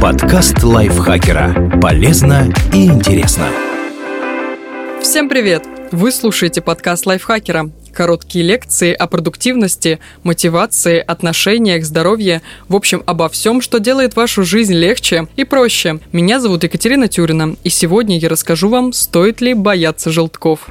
Подкаст лайфхакера. Полезно и интересно. Всем привет! Вы слушаете подкаст лайфхакера. Короткие лекции о продуктивности, мотивации, отношениях, здоровье, в общем, обо всем, что делает вашу жизнь легче и проще. Меня зовут Екатерина Тюрина, и сегодня я расскажу вам, стоит ли бояться желтков.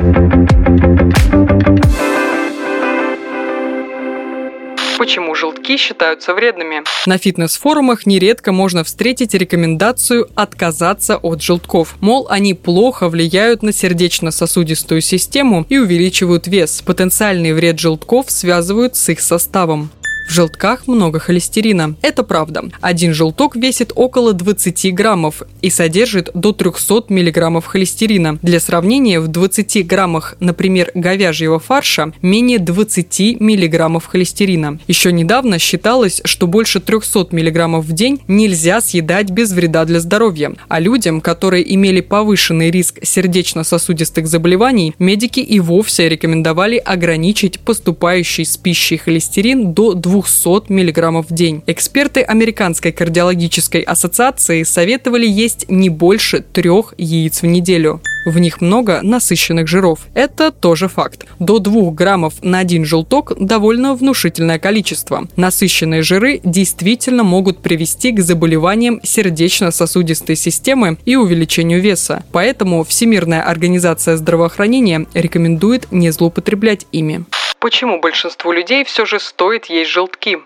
Почему желтки считаются вредными? На фитнес-форумах нередко можно встретить рекомендацию отказаться от желтков. Мол, они плохо влияют на сердечно-сосудистую систему и увеличивают вес. Потенциальный вред желтков связывают с их составом. В желтках много холестерина. Это правда. Один желток весит около 20 граммов и содержит до 300 миллиграммов холестерина. Для сравнения, в 20 граммах, например, говяжьего фарша менее 20 миллиграммов холестерина. Еще недавно считалось, что больше 300 миллиграммов в день нельзя съедать без вреда для здоровья. А людям, которые имели повышенный риск сердечно-сосудистых заболеваний, медики и вовсе рекомендовали ограничить поступающий с пищей холестерин до 2 200 мг в день. Эксперты Американской кардиологической ассоциации советовали есть не больше трех яиц в неделю. В них много насыщенных жиров. Это тоже факт. До 2 граммов на один желток довольно внушительное количество. Насыщенные жиры действительно могут привести к заболеваниям сердечно-сосудистой системы и увеличению веса. Поэтому Всемирная организация здравоохранения рекомендует не злоупотреблять ими. Почему большинству людей все же стоит есть желтки?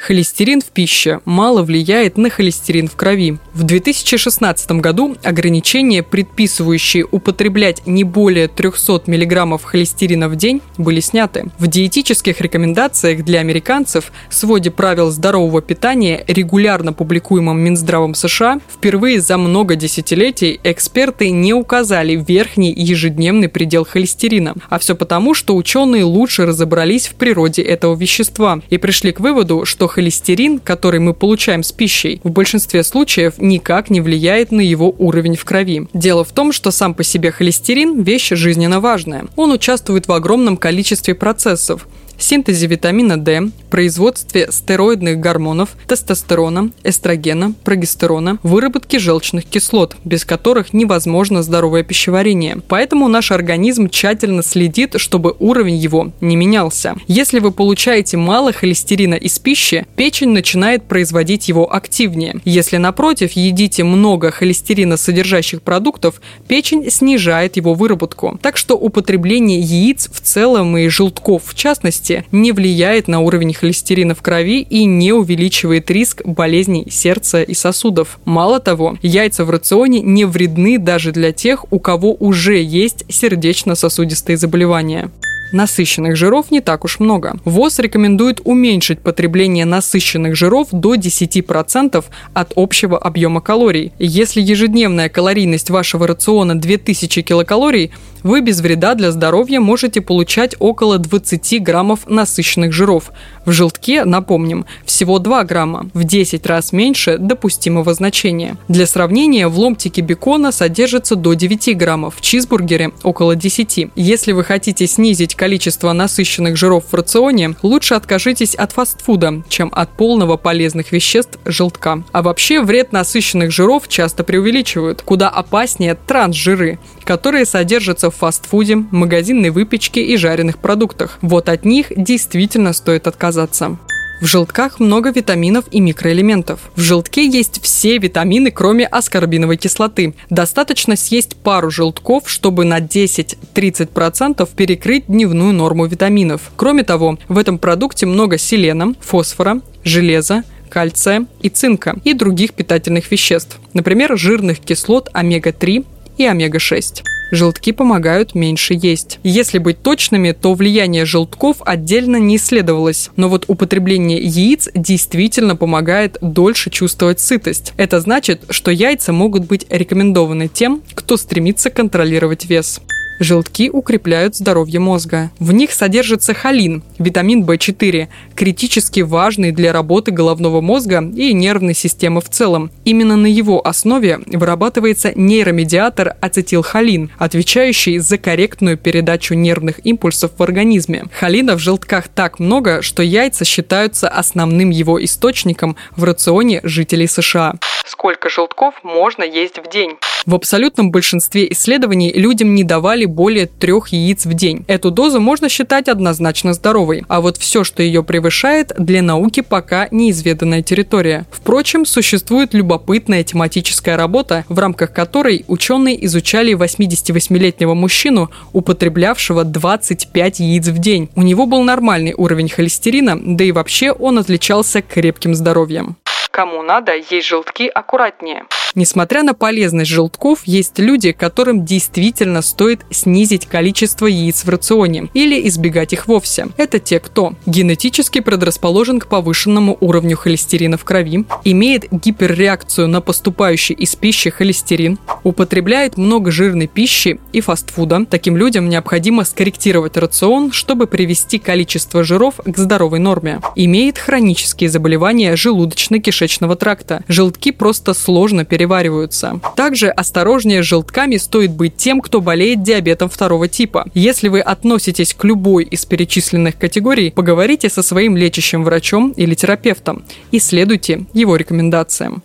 Холестерин в пище мало влияет на холестерин в крови. В 2016 году ограничения, предписывающие употреблять не более 300 мг холестерина в день, были сняты. В диетических рекомендациях для американцев, своде правил здорового питания, регулярно публикуемом Минздравом США, впервые за много десятилетий эксперты не указали верхний ежедневный предел холестерина. А все потому, что ученые лучше разобрались в природе этого вещества и пришли к выводу, что холестерин, который мы получаем с пищей, в большинстве случаев никак не влияет на его уровень в крови. Дело в том, что сам по себе холестерин – вещь жизненно важная. Он участвует в огромном количестве процессов, синтезе витамина D, производстве стероидных гормонов, тестостерона, эстрогена, прогестерона, выработке желчных кислот, без которых невозможно здоровое пищеварение. Поэтому наш организм тщательно следит, чтобы уровень его не менялся. Если вы получаете мало холестерина из пищи, печень начинает производить его активнее. Если, напротив, едите много холестерина содержащих продуктов, печень снижает его выработку. Так что употребление яиц в целом и желтков в частности не влияет на уровень холестерина в крови и не увеличивает риск болезней сердца и сосудов. Мало того, яйца в рационе не вредны даже для тех, у кого уже есть сердечно-сосудистые заболевания. Насыщенных жиров не так уж много. ВОЗ рекомендует уменьшить потребление насыщенных жиров до 10% от общего объема калорий. Если ежедневная калорийность вашего рациона 2000 килокалорий, вы без вреда для здоровья можете получать около 20 граммов насыщенных жиров. В желтке, напомним, всего 2 грамма, в 10 раз меньше допустимого значения. Для сравнения, в ломтике бекона содержится до 9 граммов, в чизбургере около 10. Если вы хотите снизить количество насыщенных жиров в рационе, лучше откажитесь от фастфуда, чем от полного полезных веществ желтка. А вообще вред насыщенных жиров часто преувеличивают. Куда опаснее трансжиры, которые содержатся в фастфуде, магазинной выпечке и жареных продуктах. Вот от них действительно стоит отказаться. В желтках много витаминов и микроэлементов. В желтке есть все витамины, кроме аскорбиновой кислоты. Достаточно съесть пару желтков, чтобы на 10-30% перекрыть дневную норму витаминов. Кроме того, в этом продукте много селена, фосфора, железа, кальция и цинка и других питательных веществ, например, жирных кислот омега-3 и омега-6. Желтки помогают меньше есть. Если быть точными, то влияние желтков отдельно не исследовалось. Но вот употребление яиц действительно помогает дольше чувствовать сытость. Это значит, что яйца могут быть рекомендованы тем, кто стремится контролировать вес. Желтки укрепляют здоровье мозга. В них содержится холин, витамин В4, критически важный для работы головного мозга и нервной системы в целом. Именно на его основе вырабатывается нейромедиатор ацетилхолин, отвечающий за корректную передачу нервных импульсов в организме. Холина в желтках так много, что яйца считаются основным его источником в рационе жителей США. сколько желтков можно есть в день. В абсолютном большинстве исследований людям не давали более трех яиц в день. Эту дозу можно считать однозначно здоровой, а вот все, что ее превышает, для науки пока неизведанная территория. Впрочем, существует любопытная тематическая работа, в рамках которой ученые изучали 88-летнего мужчину, употреблявшего 25 яиц в день. У него был нормальный уровень холестерина, да и вообще он отличался крепким здоровьем. Кому надо, есть желтки аккуратнее. Несмотря на полезность желтков, есть люди, которым действительно стоит снизить количество яиц в рационе или избегать их вовсе. Это те, кто генетически предрасположен к повышенному уровню холестерина в крови, имеет гиперреакцию на поступающий из пищи холестерин, употребляет много жирной пищи и фастфуда. Таким людям необходимо скорректировать рацион, чтобы привести количество жиров к здоровой норме. Имеет хронические заболевания желудочно-кишечного тракта. Желтки просто сложно перевариваются. Также осторожнее с желтками стоит быть тем, кто болеет диабетом второго типа. Если вы относитесь к любой из перечисленных категорий, поговорите со своим лечащим врачом или терапевтом и следуйте его рекомендациям.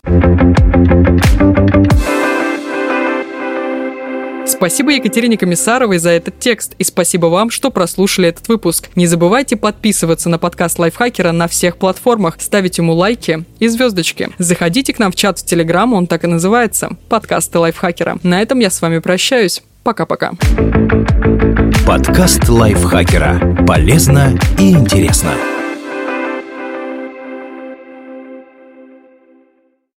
Спасибо Екатерине Комиссаровой за этот текст и спасибо вам, что прослушали этот выпуск. Не забывайте подписываться на подкаст Лайфхакера на всех платформах, ставить ему лайки и звездочки. Заходите к нам в чат в Телеграм, он так и называется – подкасты Лайфхакера. На этом я с вами прощаюсь. Пока-пока. Подкаст Лайфхакера. Полезно и интересно.